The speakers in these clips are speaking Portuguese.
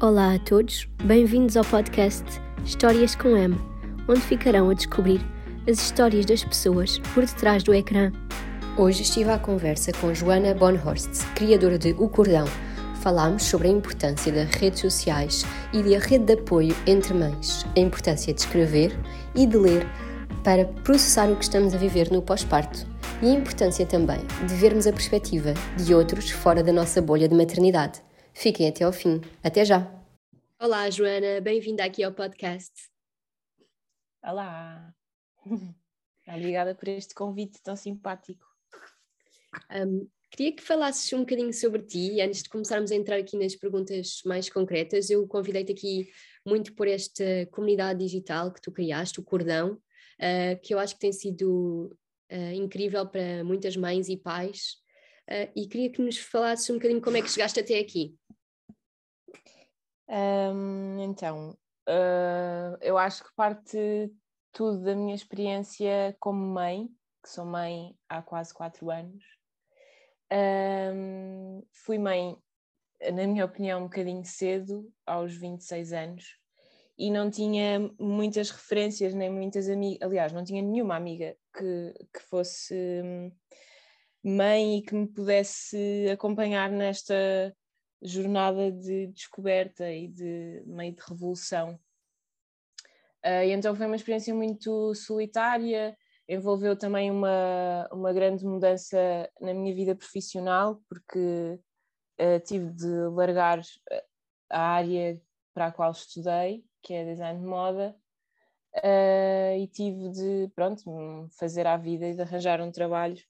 Olá a todos, bem-vindos ao podcast Histórias com M, onde ficarão a descobrir as histórias das pessoas por detrás do ecrã. Hoje estive à conversa com Joana Bonhorst, criadora de O Cordão. Falámos sobre a importância das redes sociais e da rede de apoio entre mães, a importância de escrever e de ler para processar o que estamos a viver no pós-parto e a importância também de vermos a perspectiva de outros fora da nossa bolha de maternidade. Fiquem até ao fim. Até já! Olá, Joana, bem-vinda aqui ao podcast. Olá! Obrigada por este convite tão simpático. Um, queria que falasses um bocadinho sobre ti, antes de começarmos a entrar aqui nas perguntas mais concretas. Eu convidei-te aqui muito por esta comunidade digital que tu criaste, o Cordão, uh, que eu acho que tem sido uh, incrível para muitas mães e pais. Uh, e queria que nos falasses um bocadinho como é que chegaste até aqui. Um, então, uh, eu acho que parte tudo da minha experiência como mãe, que sou mãe há quase quatro anos. Um, fui mãe, na minha opinião, um bocadinho cedo, aos 26 anos, e não tinha muitas referências, nem muitas amigas, aliás, não tinha nenhuma amiga que, que fosse hum, mãe e que me pudesse acompanhar nesta jornada de descoberta e de meio de revolução. Uh, e então foi uma experiência muito solitária, envolveu também uma, uma grande mudança na minha vida profissional, porque uh, tive de largar a área para a qual estudei, que é design de moda, uh, e tive de, pronto, fazer a vida e de arranjar um trabalho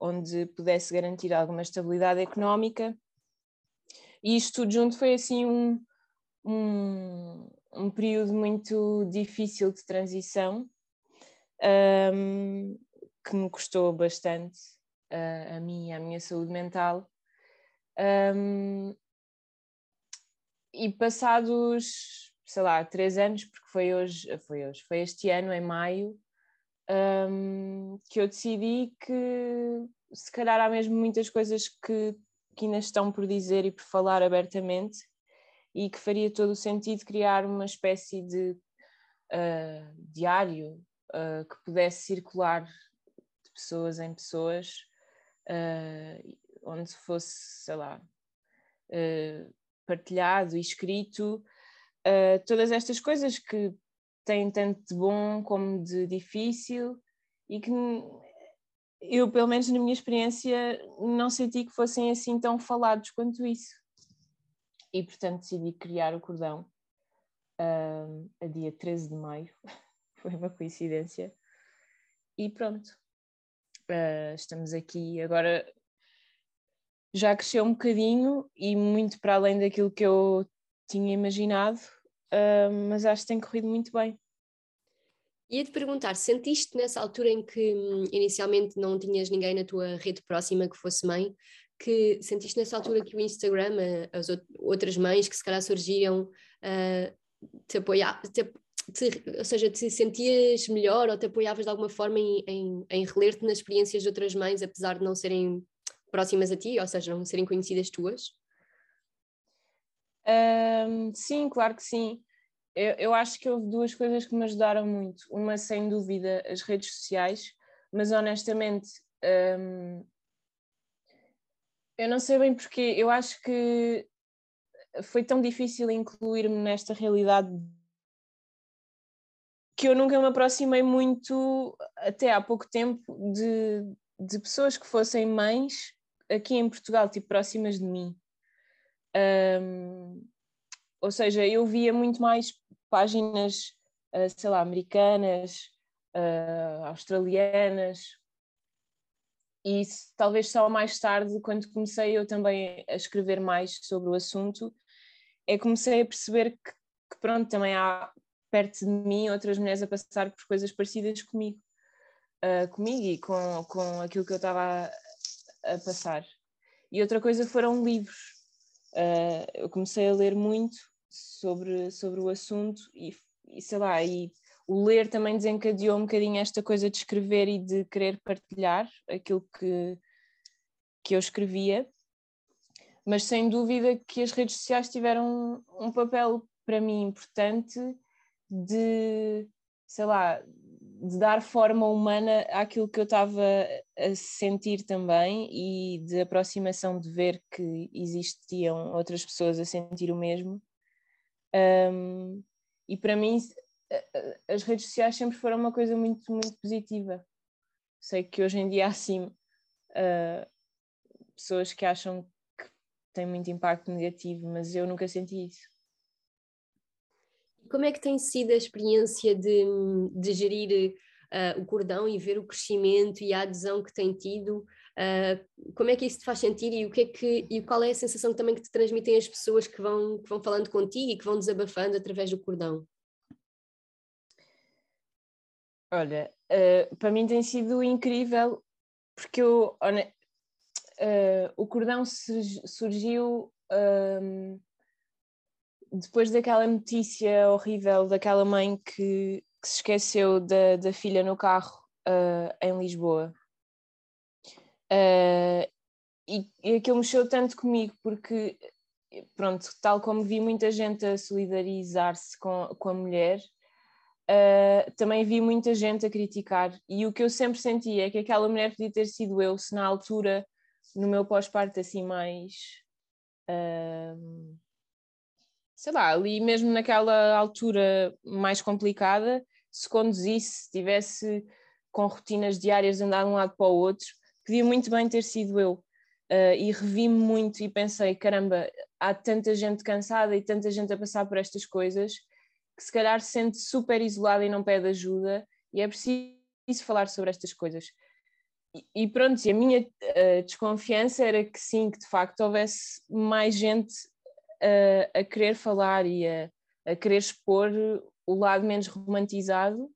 onde pudesse garantir alguma estabilidade económica e isto tudo junto foi assim um, um, um período muito difícil de transição um, que me custou bastante a mim e a minha saúde mental. Um, e passados, sei lá, três anos, porque foi hoje, foi hoje, foi este ano, em maio, um, que eu decidi que se calhar há mesmo muitas coisas que que ainda estão por dizer e por falar abertamente e que faria todo o sentido criar uma espécie de uh, diário uh, que pudesse circular de pessoas em pessoas, uh, onde fosse, sei lá, partilhado e escrito todas estas coisas que têm tanto de bom como de difícil e que eu, pelo menos na minha experiência, não senti que fossem assim tão falados quanto isso. E, portanto, decidi criar o cordão a dia 13 de maio. Foi uma coincidência. E pronto. Uh, estamos aqui. Agora já cresceu um bocadinho e muito para além daquilo que eu tinha imaginado, uh, mas acho que tem corrido muito bem. Ia-te perguntar, sentiste nessa altura em que hum, inicialmente não tinhas ninguém na tua rede próxima que fosse mãe, que sentiste nessa altura que o Instagram, as outras mães que se calhar surgiam, uh, te apoiavam, ou seja, te sentias melhor ou te apoiavas de alguma forma em, em, em reler-te nas experiências de outras mães, apesar de não serem próximas a ti, ou seja, não serem conhecidas tuas? Um, sim, claro que sim eu, eu acho que houve duas coisas que me ajudaram muito. Uma, sem dúvida, as redes sociais, mas honestamente, hum, eu não sei bem porque. Eu acho que foi tão difícil incluir-me nesta realidade que eu nunca me aproximei muito, até há pouco tempo, de, de pessoas que fossem mães aqui em Portugal, tipo próximas de mim. Um, ou seja, eu via muito mais páginas, uh, sei lá, americanas, uh, australianas, e talvez só mais tarde, quando comecei eu também a escrever mais sobre o assunto, é comecei a perceber que, que, pronto, também há perto de mim outras mulheres a passar por coisas parecidas comigo, uh, comigo e com, com aquilo que eu estava a, a passar. E outra coisa foram livros. Uh, eu comecei a ler muito sobre, sobre o assunto e, e sei lá, e o ler também desencadeou um bocadinho esta coisa de escrever e de querer partilhar aquilo que, que eu escrevia. mas sem dúvida que as redes sociais tiveram um papel para mim importante de, sei lá, de dar forma humana àquilo que eu estava a sentir também e de aproximação de ver que existiam outras pessoas a sentir o mesmo. Um, e para mim, as redes sociais sempre foram uma coisa muito, muito positiva. Sei que hoje em dia há sim uh, pessoas que acham que tem muito impacto negativo, mas eu nunca senti isso. Como é que tem sido a experiência de, de gerir uh, o cordão e ver o crescimento e a adesão que tem tido? Uh, como é que isso te faz sentir e o que é que e qual é a sensação também que te transmitem as pessoas que vão, que vão falando contigo e que vão desabafando através do cordão? Olha, uh, para mim tem sido incrível porque eu, uh, o cordão surgiu um, depois daquela notícia horrível daquela mãe que, que se esqueceu da, da, filha no carro uh, em Lisboa. Uh, e, e aquilo mexeu tanto comigo porque, pronto, tal como vi muita gente a solidarizar-se com, com a mulher, uh, também vi muita gente a criticar. E o que eu sempre senti é que aquela mulher podia ter sido eu se na altura, no meu pós-parto assim mais. Uh, sei lá, ali mesmo naquela altura mais complicada, se conduzisse, se tivesse com rotinas diárias de andar de um lado para o outro, podia muito bem ter sido eu. Uh, e revi-me muito e pensei: caramba, há tanta gente cansada e tanta gente a passar por estas coisas que se calhar se sente super isolada e não pede ajuda, e é preciso falar sobre estas coisas. E, pronto, e a minha uh, desconfiança era que sim, que de facto houvesse mais gente uh, a querer falar e a, a querer expor o lado menos romantizado,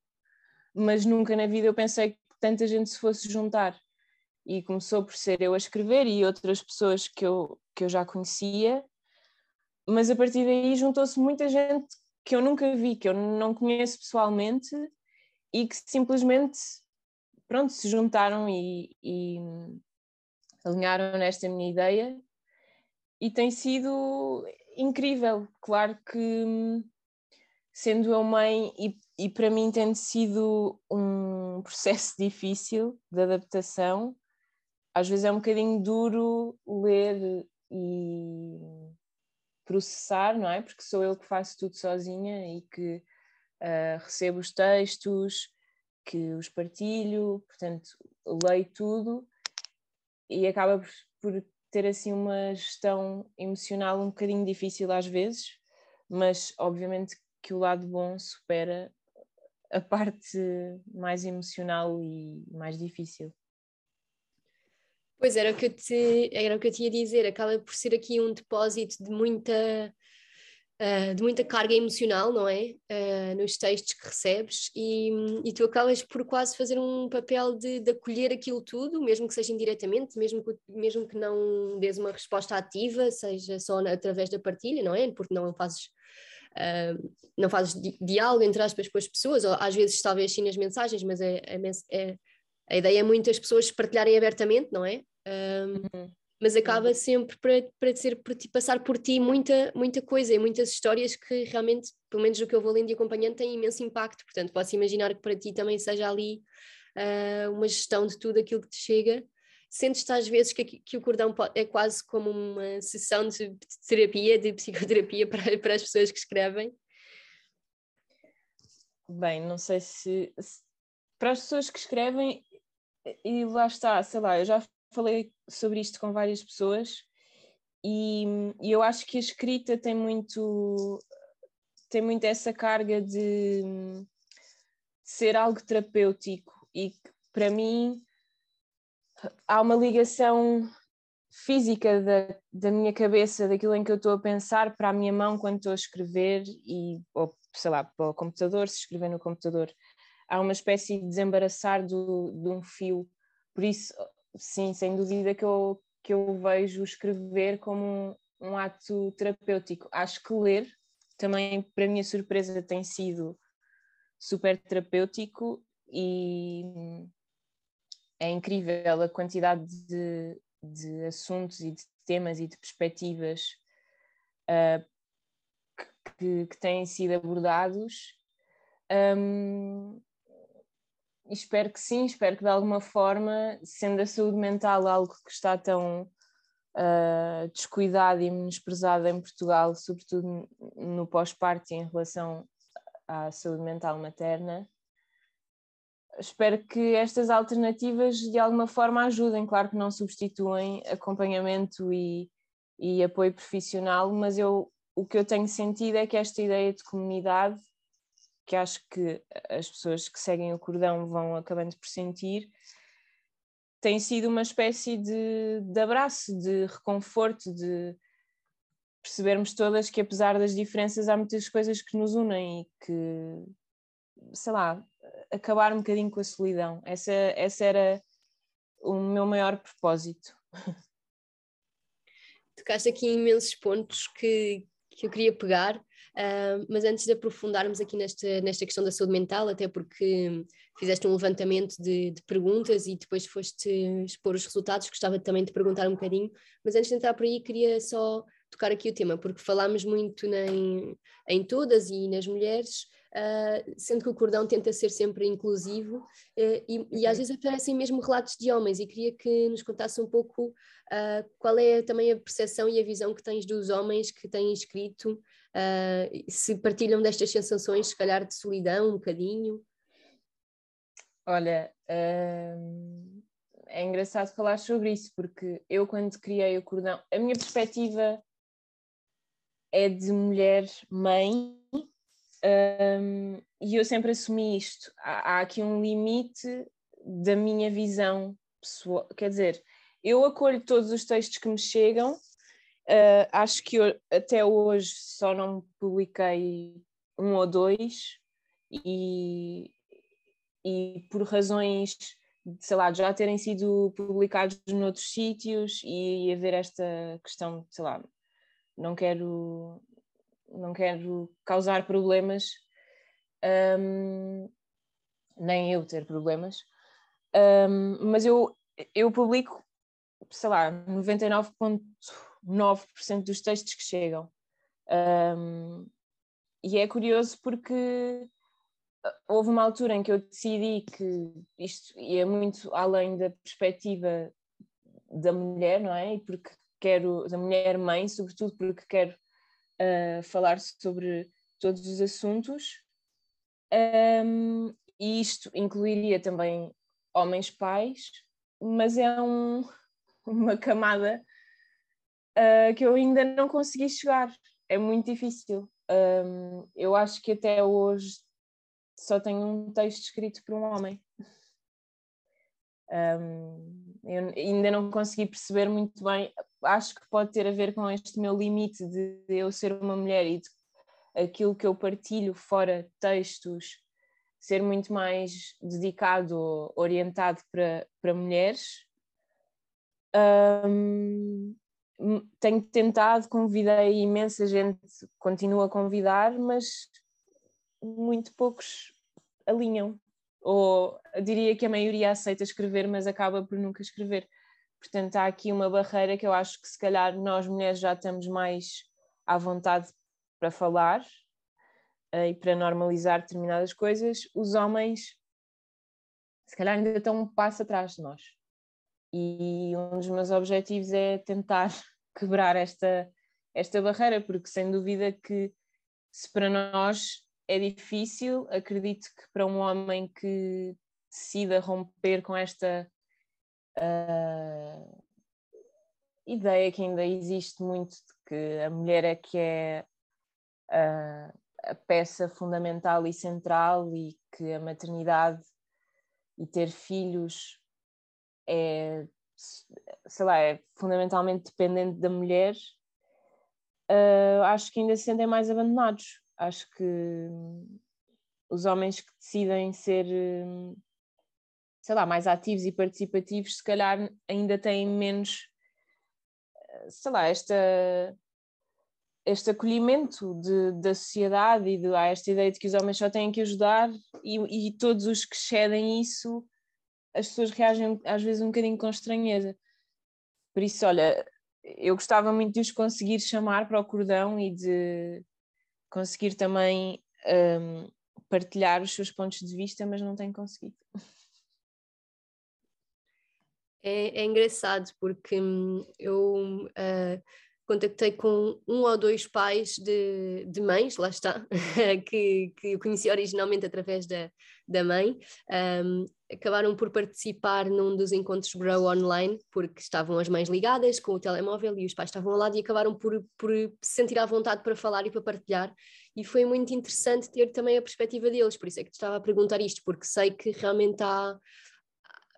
mas nunca na vida eu pensei que tanta gente se fosse juntar. E começou por ser eu a escrever e outras pessoas que eu, que eu já conhecia, mas a partir daí juntou-se muita gente que eu nunca vi, que eu não conheço pessoalmente e que simplesmente pronto, se juntaram e, e alinharam nesta minha ideia e tem sido incrível. Claro que sendo eu mãe e, e para mim tem sido um processo difícil de adaptação, às vezes é um bocadinho duro ler e processar, não é? Porque sou eu que faço tudo sozinha e que uh, recebo os textos, que os partilho, portanto, leio tudo e acaba por, por ter assim uma gestão emocional um bocadinho difícil às vezes, mas obviamente que o lado bom supera a parte mais emocional e mais difícil. Pois era o que eu te, era o que eu tinha a dizer, acaba por ser aqui um depósito de muita uh, de muita carga emocional, não é? Uh, nos textos que recebes e, e tu acabas por quase fazer um papel de, de acolher aquilo tudo, mesmo que seja indiretamente, mesmo que, mesmo que não dês uma resposta ativa, seja só na, através da partilha, não é? Porque não fazes Uh, não fazes di diálogo entre aspas com as pessoas, ou às vezes talvez sim nas mensagens, mas é, é, é, a ideia é muito as pessoas partilharem abertamente, não é? uhum. Mas acaba sempre para, para, ser, para ti, passar por ti muita, muita coisa e muitas histórias que realmente, pelo menos o que eu vou lendo e acompanhando, têm imenso impacto. Portanto, posso imaginar que para ti também seja ali uh, uma gestão de tudo aquilo que te chega. Sentes-te às vezes que, que o cordão é quase como uma sessão de terapia, de psicoterapia para, para as pessoas que escrevem? Bem, não sei se, se para as pessoas que escrevem, e lá está, sei lá, eu já falei sobre isto com várias pessoas e, e, eu acho que a escrita tem muito tem muito essa carga de, de ser algo terapêutico e para mim há uma ligação física da, da minha cabeça, daquilo em que eu estou a pensar para a minha mão quando estou a escrever e, ou sei lá, para o computador, se escrever no computador. Há uma espécie de desembaraçar do, de um fio. Por isso, sim, sem dúvida que eu, que eu vejo escrever como um, um ato terapêutico. Acho que ler também, para minha surpresa, tem sido super terapêutico e é incrível a quantidade de, de assuntos e de temas e de perspectivas uh, que, que, têm sido abordados. Um, espero que sim, espero que de alguma forma, sendo a saúde mental algo que está tão uh, descuidado e menosprezado em Portugal, sobretudo no pós-parto em relação à saúde mental materna, espero que estas alternativas de alguma forma ajudem. Claro que não substituem acompanhamento e, e apoio profissional, mas eu, o que eu tenho sentido é que esta ideia de comunidade, que acho que as pessoas que seguem o cordão vão acabando por sentir, tem sido uma espécie de, de abraço, de reconforto, de percebermos todas que apesar das diferenças há muitas coisas que nos unem e que, sei lá, acabar um bocadinho com a solidão. Essa, essa era o meu maior propósito. Tocaste aqui imensos pontos que, que eu queria pegar, mas antes de aprofundarmos aqui nesta, nesta questão da saúde mental, até porque fizeste um levantamento de, de, perguntas e depois foste expor os resultados, gostava também de perguntar um bocadinho, mas antes de entrar por aí queria só tocar aqui o tema, porque falámos muito em, em todas e nas mulheres, uh, sendo que o cordão tenta ser sempre inclusivo uh, e, e, às uhum. vezes aparecem mesmo relatos de homens e queria que nos contasse um pouco uh, qual é também a percepção e a visão que tens dos homens que têm escrito, se partilham destas sensações, se calhar de solidão um bocadinho. Olha, é engraçado falar sobre isso, porque eu, quando criei o cordão, a minha perspectiva é de mulher mãe um, e eu sempre assumi isto. Há, há, aqui um limite da minha visão pessoal. Quer dizer, eu acolho todos os textos que me chegam. Uh, acho que eu, até hoje só não publiquei um ou dois, e, e por razões, sei lá, de já terem sido publicados noutros sítios e haver esta questão, sei lá, não quero não quero causar problemas, um, nem eu ter problemas, um, mas eu, eu publico, sei lá, 99,9% dos textos que chegam. Um, e é curioso porque houve uma altura em que eu decidi que isto ia muito além da perspectiva da mulher, não é? E porque quero, da mulher mãe, sobretudo porque quero uh, falar sobre todos os assuntos. Um, e isto incluiria também homens pais, mas é um, uma camada uh, que eu ainda não consegui chegar. É muito difícil. Um, eu acho que até hoje só tenho um texto escrito por um homem. Um, eu ainda não consegui perceber muito bem, acho que pode ter a ver com este meu limite de eu ser uma mulher e de aquilo que eu partilho fora textos ser muito mais dedicado, orientado para, para mulheres. Um, tenho tentado, convidei imensa gente, continuo a convidar, mas muito poucos alinham. Ou diria que a maioria aceita escrever, mas acaba por nunca escrever. Portanto, há aqui uma barreira que eu acho que se calhar nós mulheres já estamos mais à vontade para falar uh, e para normalizar determinadas coisas. Os homens, se calhar, ainda estão um passo atrás de nós. E um dos meus objetivos é tentar quebrar esta, esta barreira, porque sem dúvida que se para nós é difícil, acredito que para um homem que decida romper com esta uh, ideia que ainda existe muito de que a mulher é que é uh, a peça fundamental e central e que a maternidade e ter filhos é, sei lá, é fundamentalmente dependente da mulher, uh, acho que ainda se sentem mais abandonados. Acho que os homens que decidem ser sei lá, mais ativos e participativos, se calhar ainda têm menos, eh, sei lá, esta, este acolhimento de, da sociedade e de, há esta ideia de que os homens só têm que ajudar e, e todos os que cedem isso, as pessoas reagem às vezes um bocadinho com estranheza. Por isso, olha, eu gostava muito de os conseguir chamar para o cordão e de conseguir também um, partilhar os seus pontos de vista, mas não tenho conseguido. É, é engraçado porque hum, eu uh, contactei com um ou dois pais de, de mães, lá está, que, que eu conheci originalmente através da, da mãe, um, acabaram por participar num dos encontros Grow Online, porque estavam as mães ligadas com o telemóvel e os pais estavam ao lado e acabaram por, por se sentir à vontade para falar e para partilhar. E foi muito interessante ter também a perspectiva deles, por isso é que te estava a perguntar isto, porque sei que realmente há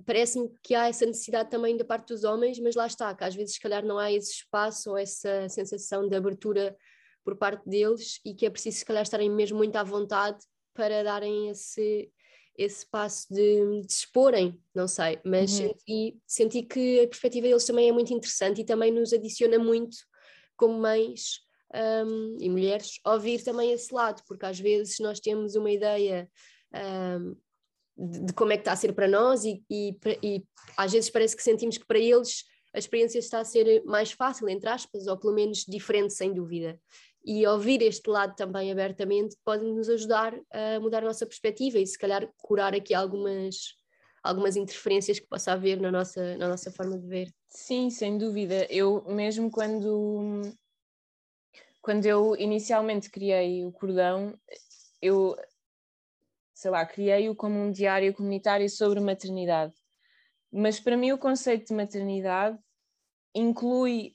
parece-me que há essa necessidade também da parte dos homens, mas lá está, que às vezes se calhar não há esse espaço ou essa sensação de abertura por parte deles e que é preciso se calhar estarem mesmo muito à vontade para darem esse, esse passo de, de se exporem, não sei, mas uhum. senti, senti que a perspectiva deles também é muito interessante e também nos adiciona muito como mães um, e mulheres ouvir também esse lado, porque às vezes nós temos uma ideia um, de, de, como é que está a ser para nós e, e, e, às vezes parece que sentimos que para eles a experiência está a ser mais fácil, entre aspas, ou pelo menos diferente, sem dúvida. E ouvir este lado também abertamente pode nos ajudar a mudar a nossa perspectiva e se calhar curar aqui algumas, algumas interferências que possa haver na nossa, na nossa forma de ver. Sim, sem dúvida. Eu mesmo quando quando eu inicialmente criei o cordão, eu sei lá, criei-o como um diário comunitário sobre maternidade. Mas para mim o conceito de maternidade inclui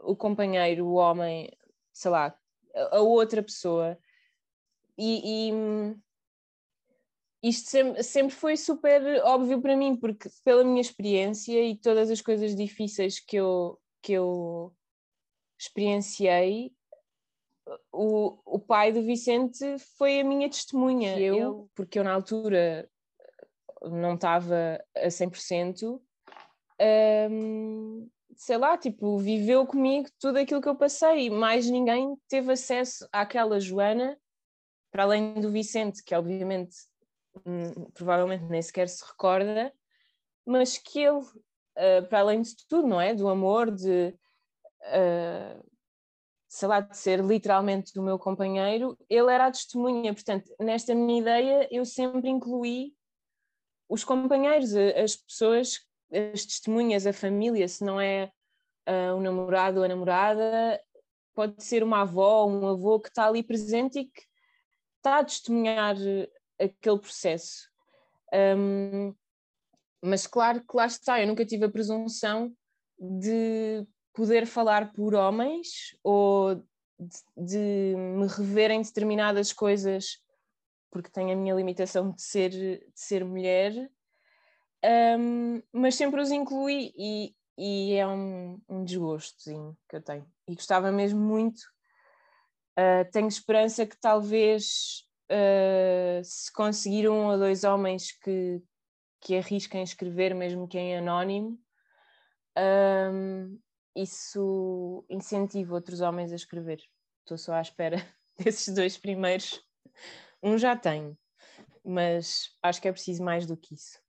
o companheiro, o homem, sei lá, a outra pessoa. E, e isto sempre, sempre, foi super óbvio para mim, porque pela minha experiência e todas as coisas difíceis que eu, que eu experienciei, o, o pai do Vicente foi a minha testemunha. Eu, eu porque eu na altura não estava a 100%, um, sei lá, tipo, viveu comigo tudo aquilo que eu passei. Mais ninguém teve acesso àquela Joana, para além do Vicente, que obviamente hum, provavelmente nem sequer se recorda, mas que ele, uh, para além de tudo, não é? Do amor, de. Uh, sei lá, de ser literalmente o meu companheiro, ele era a testemunha. Portanto, nesta minha ideia, eu sempre incluí os companheiros, as pessoas, as testemunhas, a família, se não é uh, o namorado ou a namorada, pode ser uma avó, um avô que está ali presente e que está a testemunhar aquele processo. Um, mas claro que lá está, eu nunca tive a presunção de poder falar por homens ou de, de me rever em determinadas coisas porque tenho a minha limitação de ser, de ser mulher, um, mas sempre os incluí e, e é um, um desgostozinho que eu tenho. E gostava mesmo muito. Uh, tenho esperança que talvez uh, se conseguir um ou dois homens que, que arrisquem escrever, mesmo que em anónimo, um, isso incentiva outros homens a escrever. Estou só à espera desses dois primeiros. Um já tenho, mas acho que é preciso mais do que isso.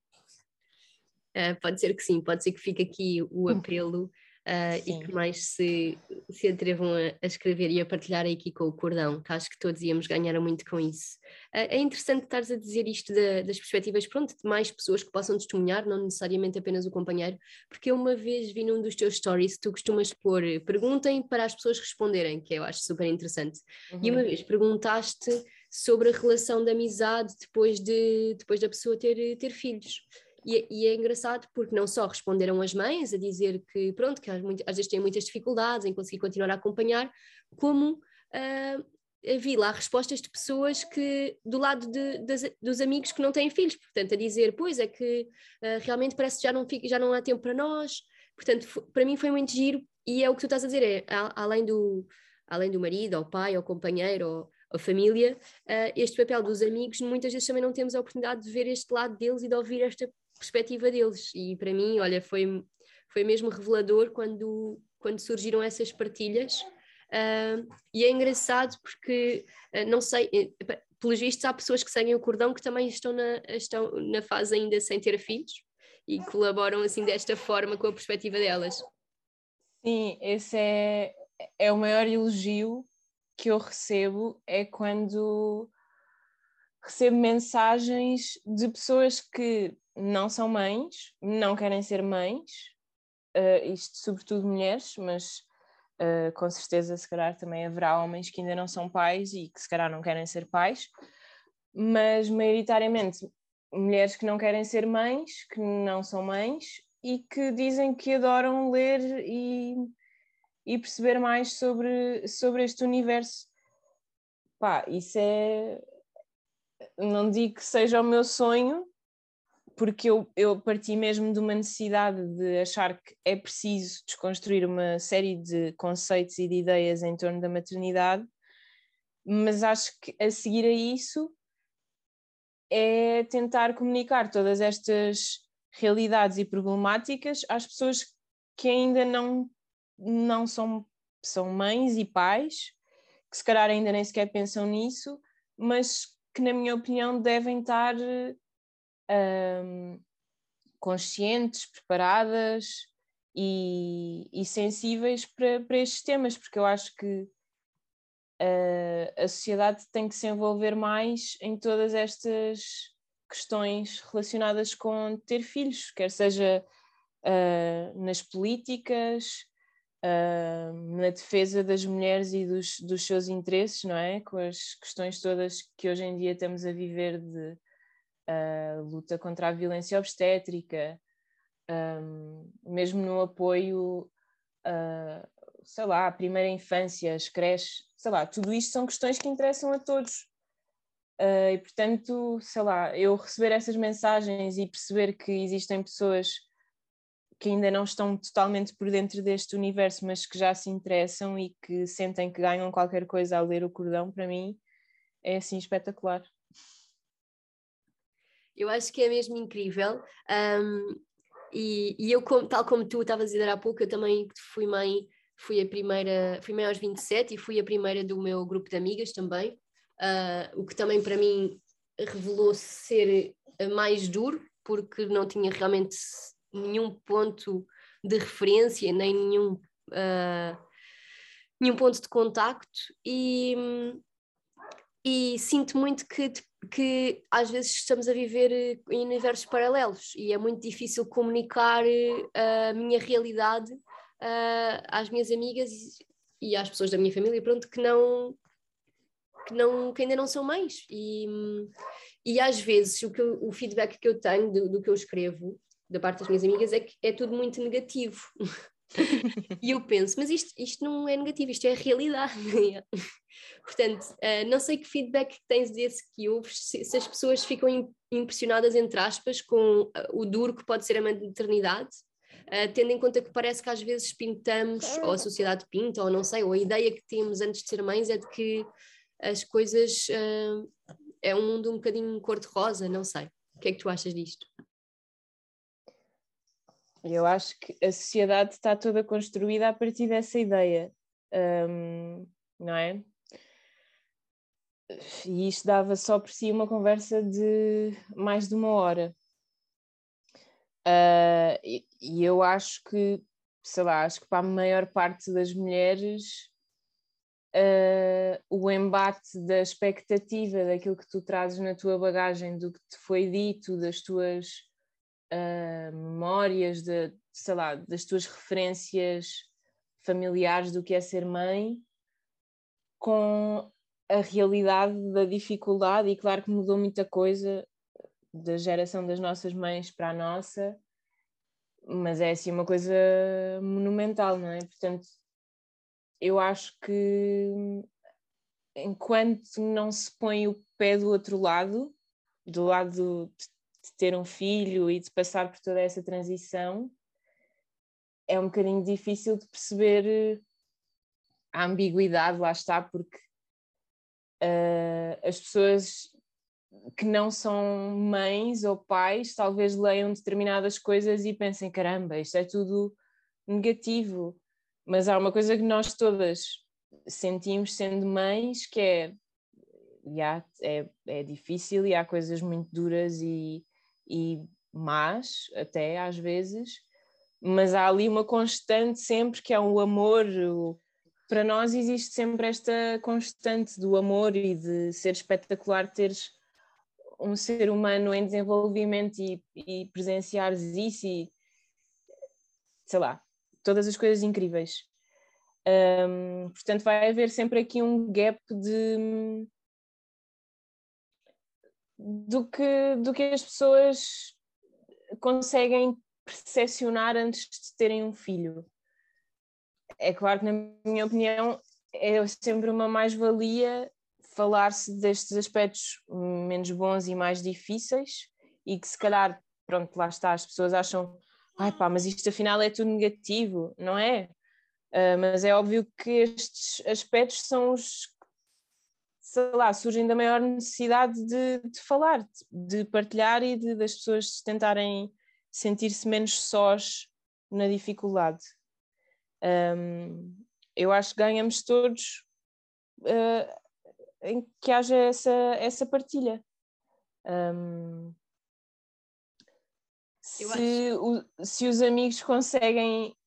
Uh, pode ser que sim, pode ser que fique aqui o hum. apelo uh, e que mais se, se atrevam a, a, escrever e a partilhar aqui com o cordão, que acho que todos íamos ganhar muito com isso. Uh, é interessante estares a dizer isto da, das perspectivas, pronto, de mais pessoas que possam testemunhar, não necessariamente apenas o companheiro, porque eu uma vez vi num dos teus stories, tu costumas pôr, perguntem para as pessoas responderem, que eu acho super interessante. Uhum. E uma uhum. vez perguntaste sobre a relação de amizade depois, de, depois da pessoa ter, ter filhos. E, e, é engraçado porque não só responderam as mães a dizer que, pronto, que às, vezes têm muitas dificuldades em conseguir continuar a acompanhar, como uh, vi lá respostas de pessoas que, do lado de, das, dos amigos que não têm filhos, portanto, a dizer, pois é que uh, realmente parece que já não, fica, já não há tempo para nós. Portanto, para mim foi muito giro e é o que tu estás a dizer, é além do, além do marido, ou pai, ou companheiro, ou, a família, uh, este papel dos amigos, muitas vezes também não temos a oportunidade de ver este lado deles e de ouvir esta perspectiva deles. E para mim, olha, foi, foi mesmo revelador quando, quando surgiram essas partilhas. Uh, e é engraçado porque, uh, não sei, uh, pelos vistos, há pessoas que seguem o cordão que também estão na, estão na fase ainda sem ter filhos e colaboram assim desta forma com a perspectiva delas. Sim, esse é, é o maior elogio que eu recebo é quando recebo mensagens de pessoas que não são mães, não querem ser mães, uh, isto sobretudo mulheres, mas uh, com certeza se calhar também haverá homens que ainda não são pais e que se calhar não querem ser pais, mas maioritariamente mulheres que não querem ser mães, que não são mães e que dizem que adoram ler e, e perceber mais sobre, sobre este universo. Pá, isso é. Não digo que seja o meu sonho, porque eu, eu parti mesmo de uma necessidade de achar que é preciso desconstruir uma série de conceitos e de ideias em torno da maternidade, mas acho que a seguir a isso é tentar comunicar todas estas realidades e problemáticas às pessoas que ainda não, não são, são mães e pais, que se calhar ainda nem sequer pensam nisso, mas que, na minha opinião, devem estar um, conscientes, preparadas e, e sensíveis para, para estes temas, porque eu acho que uh, a sociedade tem que se envolver mais em todas estas questões relacionadas com ter filhos, quer seja uh, nas políticas, uh, na defesa das mulheres e dos, dos seus interesses, não é? Com as questões todas que hoje em dia estamos a viver de a luta contra a violência obstétrica, um, mesmo no apoio, uh, sei lá, à primeira infância, as creches, sei lá, tudo isto são questões que interessam a todos. Uh, e portanto, sei lá, eu receber essas mensagens e perceber que existem pessoas que ainda não estão totalmente por dentro deste universo, mas que já se interessam e que sentem que ganham qualquer coisa ao ler o cordão, para mim é assim espetacular. Eu acho que é mesmo incrível. Um, e, e, eu, como, tal como tu estavas a dizer há pouco, eu também fui mãe, fui a primeira, fui mãe aos 27 e fui a primeira do meu grupo de amigas também, uh, o que também para mim revelou-se ser mais duro, porque não tinha realmente nenhum ponto de referência, nem nenhum, uh, nenhum ponto de contacto, e, e sinto muito que que às vezes estamos a viver eh, em universos paralelos e é muito difícil comunicar eh, a minha realidade uh, às minhas amigas e às pessoas da minha família, pronto, que não que, não, que ainda não são mães. E, e às vezes o, que eu, o feedback que eu tenho do, do, que eu escrevo da parte das minhas amigas é que é tudo muito negativo e eu penso, mas isto, isto não é negativo, isto é a realidade. Portanto, uh, não sei que feedback tens desse que ouves, se, se, as pessoas ficam impressionadas, entre aspas, com uh, o duro que pode ser a maternidade, uh, tendo em conta que parece que às vezes pintamos, ou a sociedade pinta, ou não sei, ou a ideia que temos antes de ser mães é de que as coisas é um mundo um bocadinho cor-de-rosa, não sei. O que é que tu achas disto? Eu acho que a sociedade está toda construída a partir dessa ideia, um, não é? E isto dava só por si uma conversa de mais de uma hora. Uh, e, e, eu acho que, sei lá, acho que para a maior parte das mulheres uh, o embate da expectativa daquilo que tu trazes na tua bagagem, do que te foi dito, das tuas uh, memórias, de, sei lá, das tuas referências familiares do que é ser mãe, com a realidade da dificuldade, e claro que mudou muita coisa da geração das nossas mães para a nossa, mas é assim uma coisa monumental, não é? Portanto, eu acho que enquanto não se põe o pé do outro lado, do lado de de ter um filho e de passar por toda essa transição, é um bocadinho difícil de perceber eh, a ambiguidade, lá está, porque uh, as pessoas que não são mães ou pais talvez leiam determinadas coisas e pensem: caramba, isto é tudo negativo. Mas há uma coisa que nós todas sentimos sendo mães que é, yeah, é, é difícil e há coisas muito duras e, e más até às vezes, mas há ali uma constante sempre que é o amor. O... Para nós existe sempre esta constante do amor e de ser espetacular teres um ser humano em desenvolvimento e, e presenciares isso e sei lá, todas as coisas incríveis. Um, portanto, vai haver sempre aqui um gap de do que, do que as pessoas conseguem percepcionar antes de terem um filho. É claro que, na minha opinião, é sempre uma mais-valia falar-se destes aspectos menos bons e mais difíceis e que se calhar, pronto, lá está, as pessoas acham, ai pá, mas isto afinal é tudo negativo, não é? Uh, mas é óbvio que estes aspectos são os sei lá, surgem da maior necessidade de, de falar, de partilhar e de, das pessoas tentarem sentir-se menos sós na dificuldade. Um, eu acho que ganhamos todos uh, em que haja essa, essa partilha. Um, se, o, se os amigos conseguem,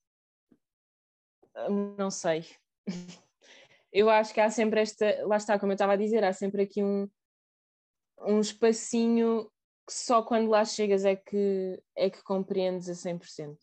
não sei. eu acho que há sempre esta, lá está, como eu estava a dizer, há sempre aqui um, um espacinho que só quando lá chegas é que, é que compreendes a 100%.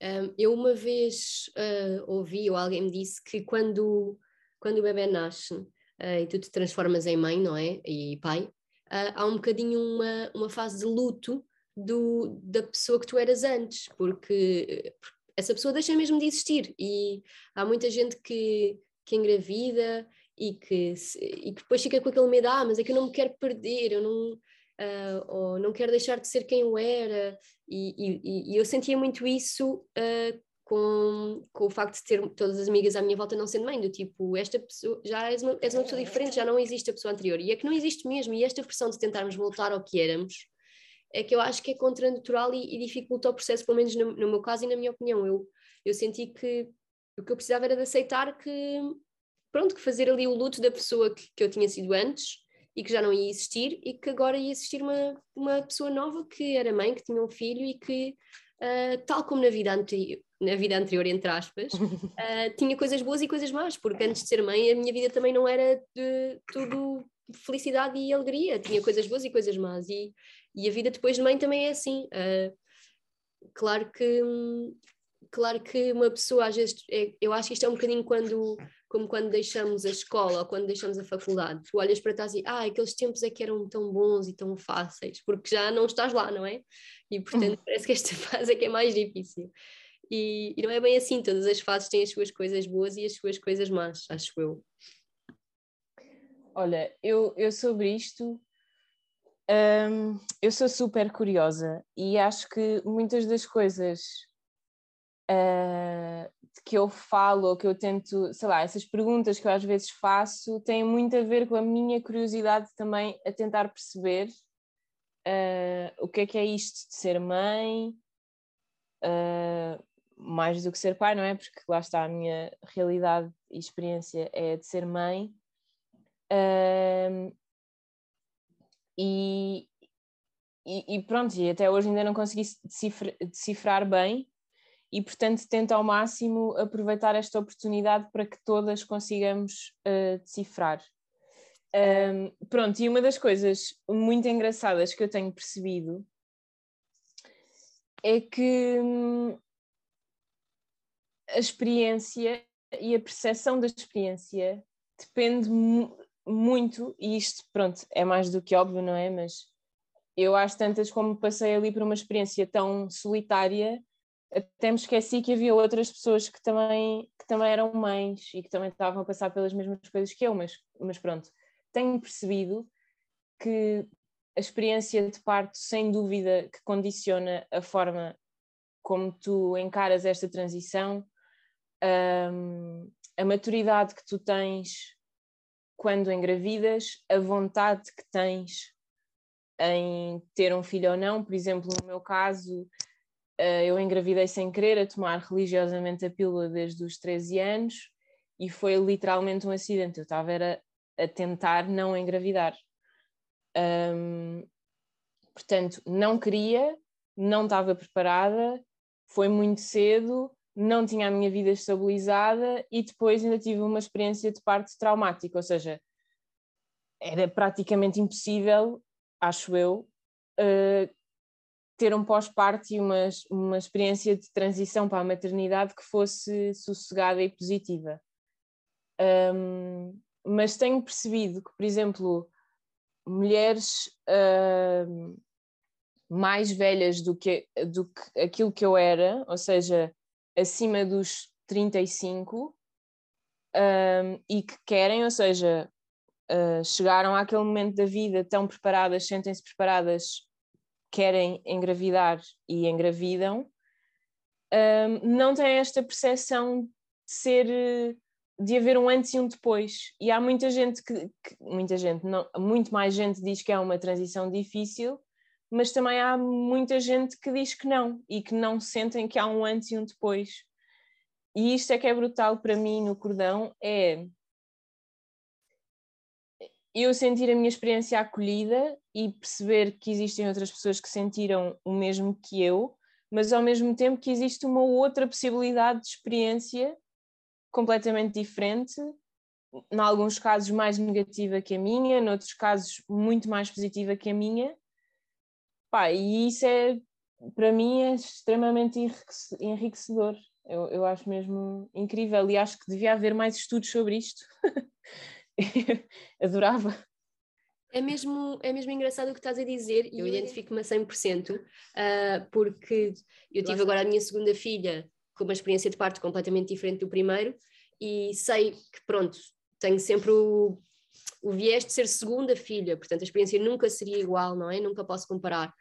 Um, eu uma vez uh, ouvi ou alguém me disse que quando, quando o bebê nasce uh, e tu te transformas em mãe, não é? E pai, uh, há um bocadinho uma, uma fase de luto do, da pessoa que tu eras antes, porque essa pessoa deixa mesmo de existir. E há muita gente que, que engravida e que, e que depois fica com aquele medo, ah, mas é que eu não me quero perder, eu não, uh, ou não quero deixar de ser quem eu era. E, e, e eu sentia muito isso uh, com, com o facto de ter todas as amigas à minha volta não sendo mãe, do tipo, esta pessoa já és uma, és uma pessoa diferente, já não existe a pessoa anterior. E é que não existe mesmo, e esta pressão de tentarmos voltar ao que éramos é que eu acho que é contranatural e, e dificulta o processo, pelo menos no, no, meu caso e na minha opinião. Eu, eu senti que o que eu precisava era de aceitar que, pronto, que fazer ali o luto da pessoa que, que eu tinha sido antes e que já não ia existir e que agora ia existir uma, uma pessoa nova que era mãe, que tinha um filho e que, uh, tal como na vida anterior, na vida anterior, entre aspas, uh, tinha coisas boas e coisas más, porque antes de ser mãe a minha vida também não era de tudo felicidade e alegria, tinha coisas boas e coisas más, e, e a vida depois de mãe também é assim. Uh, claro que claro que uma pessoa às vezes, é, eu acho que isto é um bocadinho quando, como quando deixamos a escola ou quando deixamos a faculdade, tu olhas para trás e ah, aqueles tempos é que eram tão bons e tão fáceis, porque já não estás lá, não é? E portanto uhum. parece que esta fase é que é mais difícil. E, e, não é bem assim, todas as fases têm as suas coisas boas e as suas coisas más, acho eu. Olha, eu, eu sobre isto um, eu sou super curiosa e acho que muitas das coisas uh, que eu falo ou que eu tento, sei lá, essas perguntas que eu às vezes faço têm muito a ver com a minha curiosidade também a tentar perceber uh, o que é que é isto de ser mãe, uh, mais do que ser pai, não é? Porque lá está a minha realidade e experiência é de ser mãe. E, e, pronto, e até hoje ainda não consegui decifrar, decifrar bem e portanto tento ao máximo aproveitar esta oportunidade para que todas consigamos uh, decifrar. Um, pronto, e uma das coisas muito engraçadas que eu tenho percebido é que hum, a experiência e a percepção da experiência depende muito, e isto, pronto, é mais do que óbvio, não é? Mas eu acho tantas como passei ali por uma experiência tão solitária, até me esqueci que havia outras pessoas que também, que também eram mães e que também estavam a passar pelas mesmas coisas que eu, mas, mas pronto, tenho percebido que a experiência de parto, sem dúvida, que condiciona a forma como tu encaras esta transição, um, a maturidade que tu tens quando engravidas, a vontade que tens em ter um filho ou não. Por exemplo, no meu caso, eh, eu engravidei sem querer, a tomar religiosamente a pílula desde os 13 anos e foi literalmente um acidente. Eu estava era a tentar não engravidar. Um, portanto, não queria, não estava preparada, foi muito cedo, não tinha a minha vida estabilizada e depois ainda tive uma experiência de parto traumática, ou seja, era praticamente impossível, acho eu, uh, ter um pós-parto e uma, uma experiência de transição para a maternidade que fosse sossegada e positiva. Um, mas tenho percebido que, por exemplo, mulheres uh, mais velhas do que, do que aquilo que eu era, ou seja, acima dos 35, um, e que querem, ou seja, uh, chegaram àquele momento da vida tão preparadas, sentem-se preparadas, querem engravidar e engravidam, um, não têm esta percepção de ser de haver um antes e um depois. E há muita gente que, que, muita gente, não, muito mais gente diz que é uma transição difícil, mas também há muita gente que diz que não e que não sentem que há um antes e um depois. E isto é que é brutal para mim no cordão, é eu sentir a minha experiência acolhida e perceber que existem outras pessoas que sentiram o mesmo que eu, mas ao mesmo tempo que existe uma outra possibilidade de experiência completamente diferente, em alguns casos mais negativa que a minha, em outros casos muito mais positiva que a minha. Pá, e isso é, para mim, é extremamente enriquecedor. Eu, eu acho mesmo incrível e acho que devia haver mais estudos sobre isto. Adorava. É mesmo, é mesmo engraçado o que estás a dizer e eu identifico-me a 100%, uh, porque eu tive agora a minha segunda filha com uma experiência de parto completamente diferente do primeiro e sei que, pronto, tenho sempre o, o viés de ser segunda filha, portanto a experiência nunca seria igual, não é? Nunca posso comparar.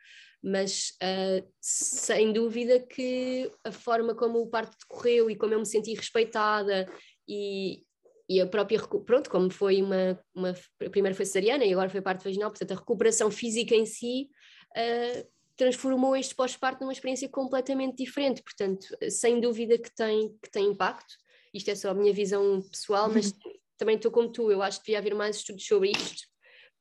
Mas uh, sem dúvida que a forma como o parto decorreu e como eu me senti respeitada e, e a própria, pronto, como foi uma, uma primeiro foi cesariana e agora foi parto vaginal, portanto a recuperação física em si uh, transformou este pós-parto numa experiência completamente diferente, portanto, sem dúvida que tem, que tem impacto, isto é só a minha visão pessoal, mas uhum. Também estou como tu, eu acho que devia haver mais estudos sobre isto,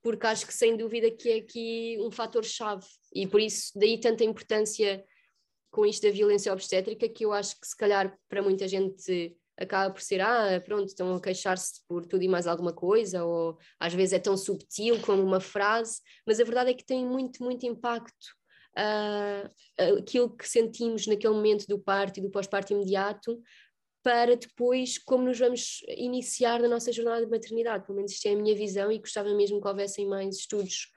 porque acho que sem dúvida que é aqui um fator-chave, e por isso daí tanta importância com isto da violência obstétrica, que eu acho que se calhar para muita gente acaba por ser, ah, pronto, estão a queixar-se por tudo e mais alguma coisa, ou às vezes é tão subtil como uma frase, mas a verdade é que tem muito, muito impacto uh, aquilo que sentimos naquele momento do parto e do pós-parto imediato para depois como nos vamos iniciar na nossa jornada de maternidade, pelo menos isto é a minha visão e gostava mesmo que houvessem mais estudos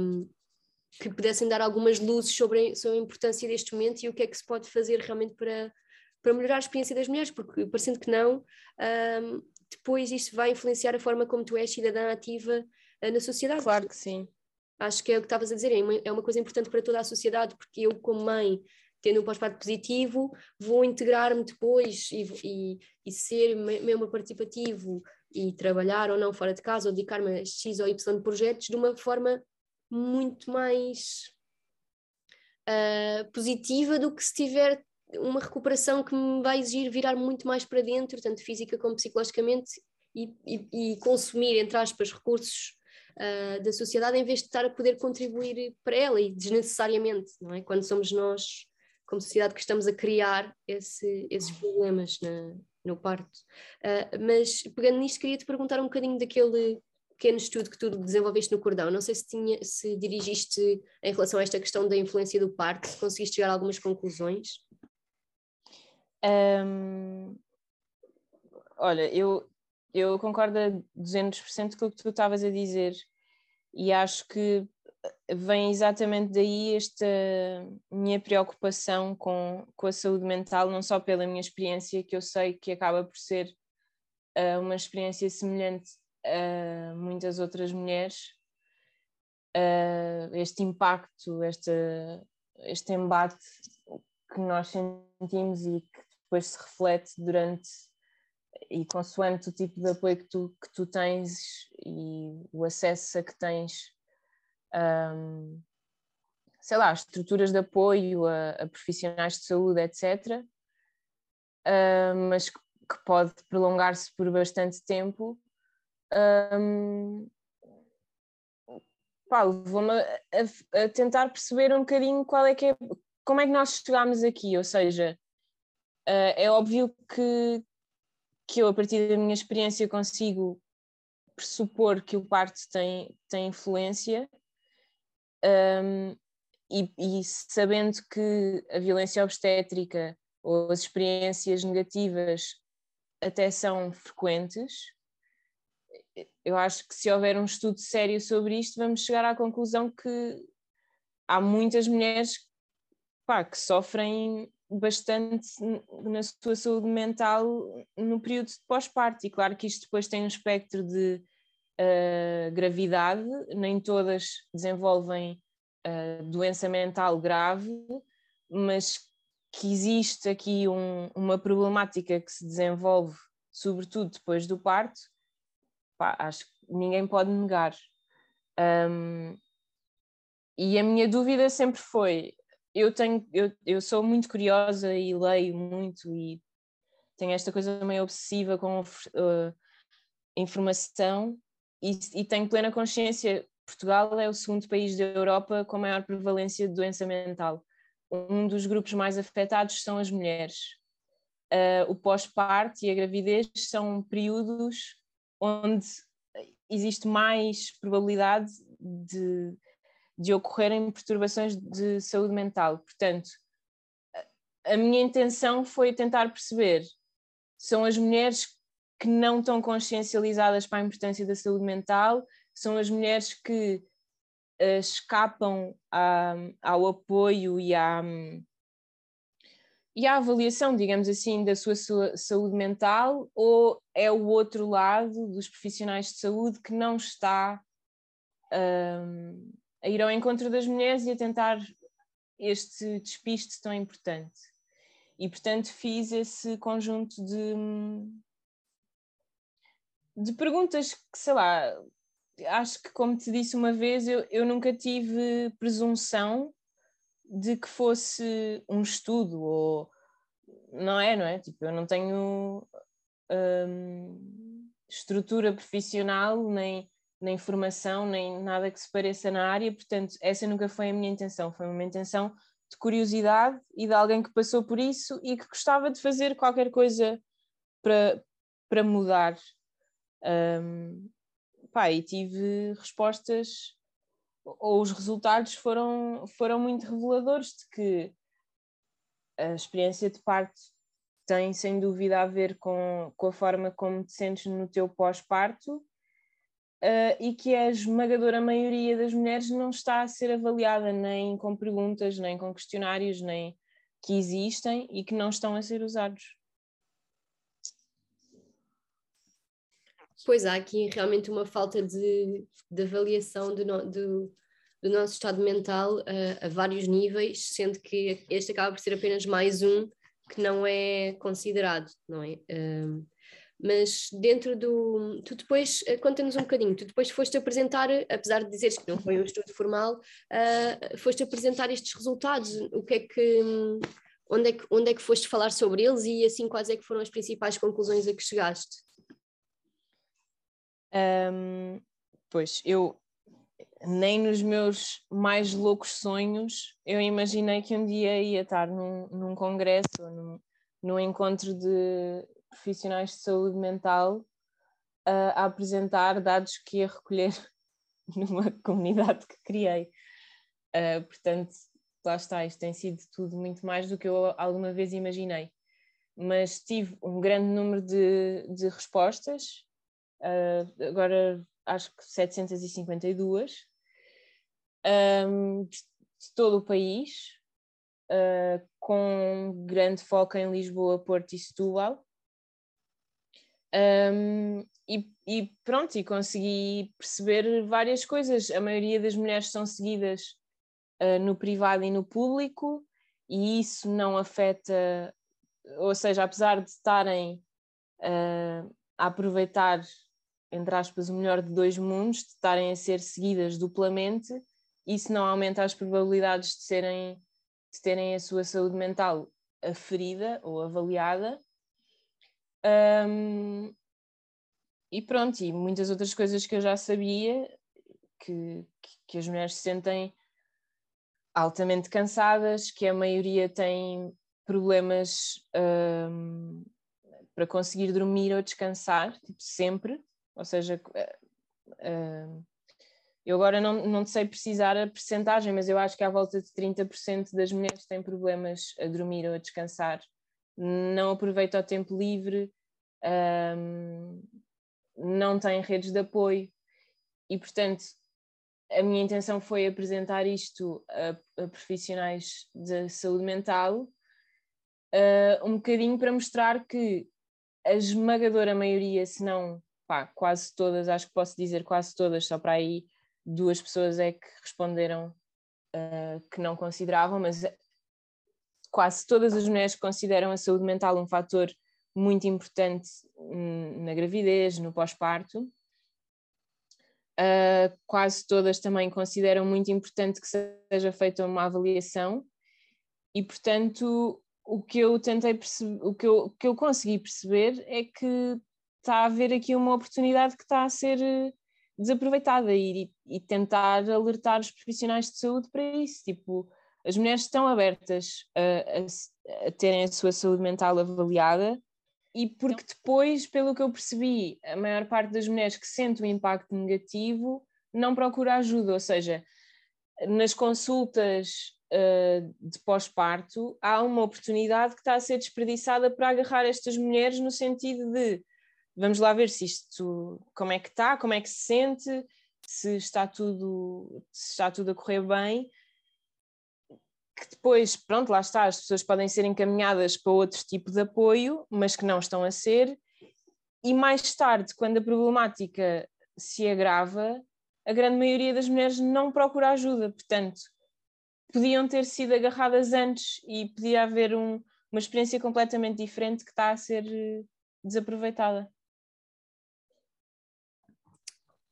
um, que pudessem dar algumas luzes sobre, sobre a importância deste momento e o que é que se pode fazer realmente para, para melhorar a experiência das mulheres, porque parecendo que não, um, depois isto vai influenciar a forma como tu és cidadã ativa uh, na sociedade. Claro que sim acho que é o que estavas a dizer, é uma, é uma coisa importante para toda a sociedade, porque eu, como mãe, tendo um pós-parto positivo, vou integrar-me depois e, e, e ser membro participativo e trabalhar ou não fora de casa, ou dedicar-me a X ou Y projetos de uma forma muito mais uh, positiva do que se tiver uma recuperação que me vai exigir virar muito mais para dentro, tanto física como psicologicamente, e, e, e consumir, entre aspas, recursos uh, da sociedade em vez de estar a poder contribuir para ela e desnecessariamente, não é? Quando somos nós, como sociedade, que estamos a criar esse, esses problemas na, no parto. Uh, mas pegando nisto, queria te perguntar um bocadinho daquele pequeno estudo que tu desenvolveste no cordão. Não sei se, tinha, se dirigiste em relação a esta questão da influência do parto, se conseguiste chegar a algumas conclusões. Um, olha, eu, eu concordo a 200% com o que tu estavas a dizer e acho que vem exatamente daí esta minha preocupação com, com a saúde mental, não só pela minha experiência, que eu sei que acaba por ser uh, uma experiência semelhante a muitas outras mulheres, uh, este impacto, este, este embate que nós sentimos e que depois se reflete durante e consoante o tipo de apoio que tu, que tu tens e o acesso a que tens, um, sei lá, estruturas de apoio a, a profissionais de saúde, etc., mas que, pode prolongar-se por bastante tempo, um, levou-me a, a, a, tentar perceber um bocadinho qual é que é, como é que nós chegámos aqui, ou seja, uh, é óbvio que, que eu, a partir da minha experiência, consigo pressupor que o parto tem, tem influência um, e, e, sabendo que a violência obstétrica ou as experiências negativas até são frequentes, eu acho que se houver um estudo sério sobre isto, vamos chegar à conclusão que há muitas mulheres pá, que sofrem bastante na sua saúde mental no período de pós-parto. E claro que isto depois tem um espectro de uh, gravidade, nem todas desenvolvem uh, doença mental grave, mas que existe aqui um, uma problemática que se desenvolve, sobretudo depois do parto, pá, acho que ninguém pode negar. Um, e a minha dúvida sempre foi: eu tenho, eu, eu sou muito curiosa e leio muito e tenho esta coisa meio obsessiva com uh, informação e, tenho plena consciência. Portugal é o segundo país da Europa com maior prevalência de doença mental. Um dos grupos mais afetados são as mulheres. Uh, o pós-parto e a gravidez são períodos onde existe mais probabilidade de, de ocorrerem perturbações de saúde mental. Portanto, a minha intenção foi tentar perceber são as mulheres que não estão consciencializadas para a importância da saúde mental, são as mulheres que uh, escapam a, ao apoio e à, e à avaliação, digamos assim, da sua, sua saúde mental, ou é o outro lado dos profissionais de saúde que não está um, a ir ao encontro das mulheres e a tentar este despiste tão importante. E, portanto, fiz esse conjunto de, de perguntas que, sei lá, acho que, como te disse uma vez, eu, eu nunca tive presunção de que fosse um estudo ou não é, não é? Tipo, eu não tenho hum, estrutura profissional, nem, nem formação, nem nada que se pareça na área, portanto, essa nunca foi a minha intenção, foi uma intenção de curiosidade e de alguém que passou por isso e que gostava de fazer qualquer coisa para, para mudar. Um, pá, e tive respostas ou os resultados foram, foram muito reveladores de que a experiência de parto tem sem dúvida a ver com, com a forma como te sentes no teu pós-parto uh, e que a esmagadora maioria das mulheres não está a ser avaliada nem com perguntas, nem com questionários, nem que existem e que não estão a ser usados. Pois há aqui realmente uma falta de, de avaliação do, do, do nosso estado mental a, a vários níveis, sendo que este acaba por ser apenas mais um que não é considerado, não é? Um, mas dentro do. Tu depois, eh, conta-nos um bocadinho, tu depois foste apresentar, apesar de dizeres que não foi um estudo formal, uh, foste apresentar estes resultados, o que é que. Onde é, que, onde é que foste falar sobre eles e assim quais é que foram as principais conclusões a que chegaste? Um, pois, eu nem nos meus mais loucos sonhos eu imaginei que um dia ia estar num, num congresso, num, num encontro de profissionais de saúde mental uh, a apresentar dados que ia recolher numa comunidade que criei. Uh, portanto, lá está, isto tem sido tudo muito mais do que eu alguma vez imaginei. Mas tive um grande número de, de respostas, uh, agora acho que 752, um, de, de, todo o país, uh, com grande foco em Lisboa, Porto e Setúbal. Um, e, e, pronto, e consegui perceber várias coisas. A maioria das mulheres são seguidas uh, no privado e no público, e isso não afeta, ou seja, apesar de estarem uh, a aproveitar entre aspas, o melhor de dois mundos, de estarem a ser seguidas duplamente, isso não aumenta as probabilidades de, serem, de terem a sua saúde mental aferida ou avaliada. Um, e pronto, e muitas outras coisas que eu já sabia, que, que as mulheres se sentem altamente cansadas, que a maioria tem problemas um, para conseguir dormir ou descansar, tipo, sempre, ou seja, uh, eu agora não, não sei precisar a percentagem, mas eu acho que à volta de 30% das mulheres têm problemas a dormir ou a descansar, não aproveitam o tempo livre, um, não têm redes de apoio. E, portanto, a minha intenção foi apresentar isto a, a profissionais de saúde mental, uh, um bocadinho para mostrar que a esmagadora maioria, se não pá, quase todas, acho que posso dizer quase todas, só para aí duas pessoas é que responderam uh, que não consideravam, mas quase todas as mulheres consideram a saúde mental um fator muito importante hum, na gravidez, no pós-parto. Uh, quase todas também consideram muito importante que seja feita uma avaliação e, portanto, o que eu tentei perceber, o que eu, o que eu consegui perceber é que está a haver aqui uma oportunidade que está a ser eh, desaproveitada e, e tentar alertar os profissionais de saúde para isso. Tipo, as mulheres estão abertas a, a, a terem a sua saúde mental avaliada e porque depois, pelo que eu percebi, a maior parte das mulheres que sente o impacto negativo não procura ajuda, ou seja, nas consultas uh, de pós-parto há uma oportunidade que está a ser desperdiçada para agarrar estas mulheres no sentido de vamos lá ver se isto como é que está, como é que se sente, se está tudo, se está tudo a correr bem, que depois, pronto, lá está, as pessoas podem ser encaminhadas para outro tipo de apoio, mas que não estão a ser, e mais tarde, quando a problemática se agrava, a grande maioria das mulheres não procura ajuda, portanto, podiam ter sido agarradas antes e podia haver um, uma experiência completamente diferente que está a ser eh, desaproveitada.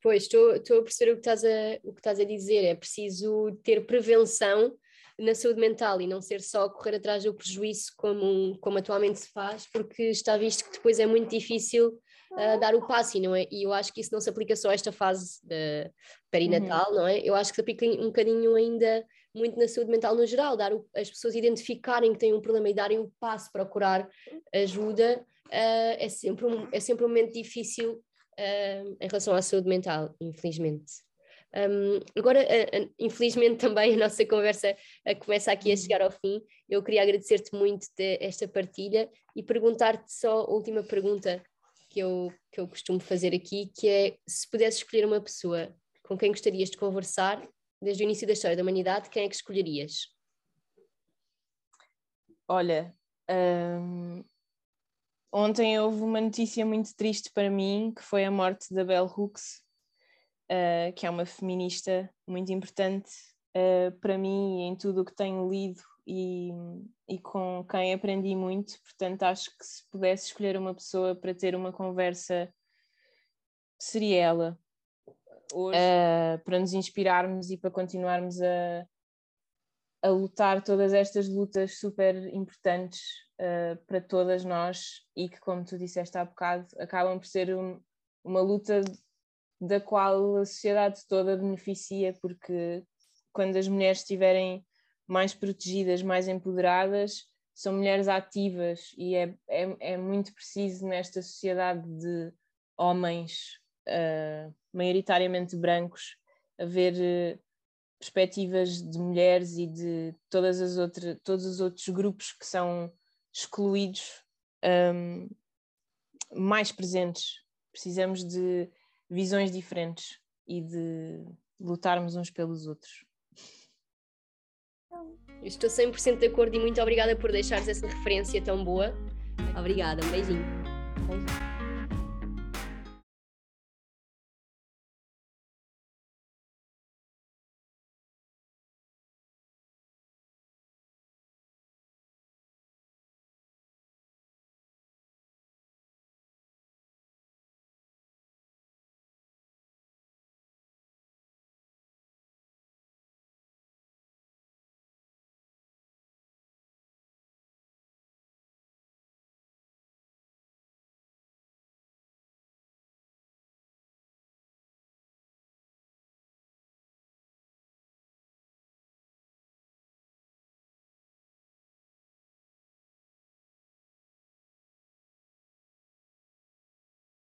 Pois, estou, estou a perceber o que, estás a, o que estás a dizer. É preciso ter prevenção na saúde mental e não ser só correr atrás do prejuízo como, como atualmente se faz, porque está visto que depois é muito difícil uh, dar o passo e, não é, e eu acho que isso não se aplica só a esta fase de perinatal, uhum. não é? Eu acho que se aplica um bocadinho ainda muito na saúde mental no geral, dar o, as pessoas identificarem que têm um problema e darem o passo para procurar ajuda uh, é, sempre um, é sempre um momento difícil uh, em relação à saúde mental, infelizmente. Um, agora, uh, infelizmente, também a nossa conversa começa aqui a uhum. chegar ao fim. Eu queria agradecer-te muito esta partilha e perguntar-te só a última pergunta que eu, que eu costumo fazer aqui, que é se pudesses escolher uma pessoa com quem gostarias de conversar desde o início da história da humanidade, quem é que escolherias? Olha, Ontem houve uma notícia muito triste para mim, que foi a morte da Bell Hooks, uh, que é uma feminista muito importante uh, para mim e em tudo o que tenho lido e, e com quem aprendi muito. Portanto, acho que se pudesse escolher uma pessoa para ter uma conversa, seria ela. Hoje. Uh, para nos inspirarmos e para continuarmos a, a lutar todas estas lutas super importantes uh, para todas nós e que, como tu disseste há bocado, acabam por ser um, uma luta da qual a sociedade toda beneficia, porque quando as mulheres estiverem mais protegidas, mais empoderadas, são mulheres ativas e é, é, é muito preciso nesta sociedade de homens uh, maioritariamente brancos haver perspectivas de mulheres e de todas as todos os outros grupos que são excluídos um, mais presentes. Precisamos de visões diferentes e de lutarmos uns pelos outros. estou 100% de acordo e muito obrigada por deixares essa referência tão boa. Obrigada, um beijinho. beijinho.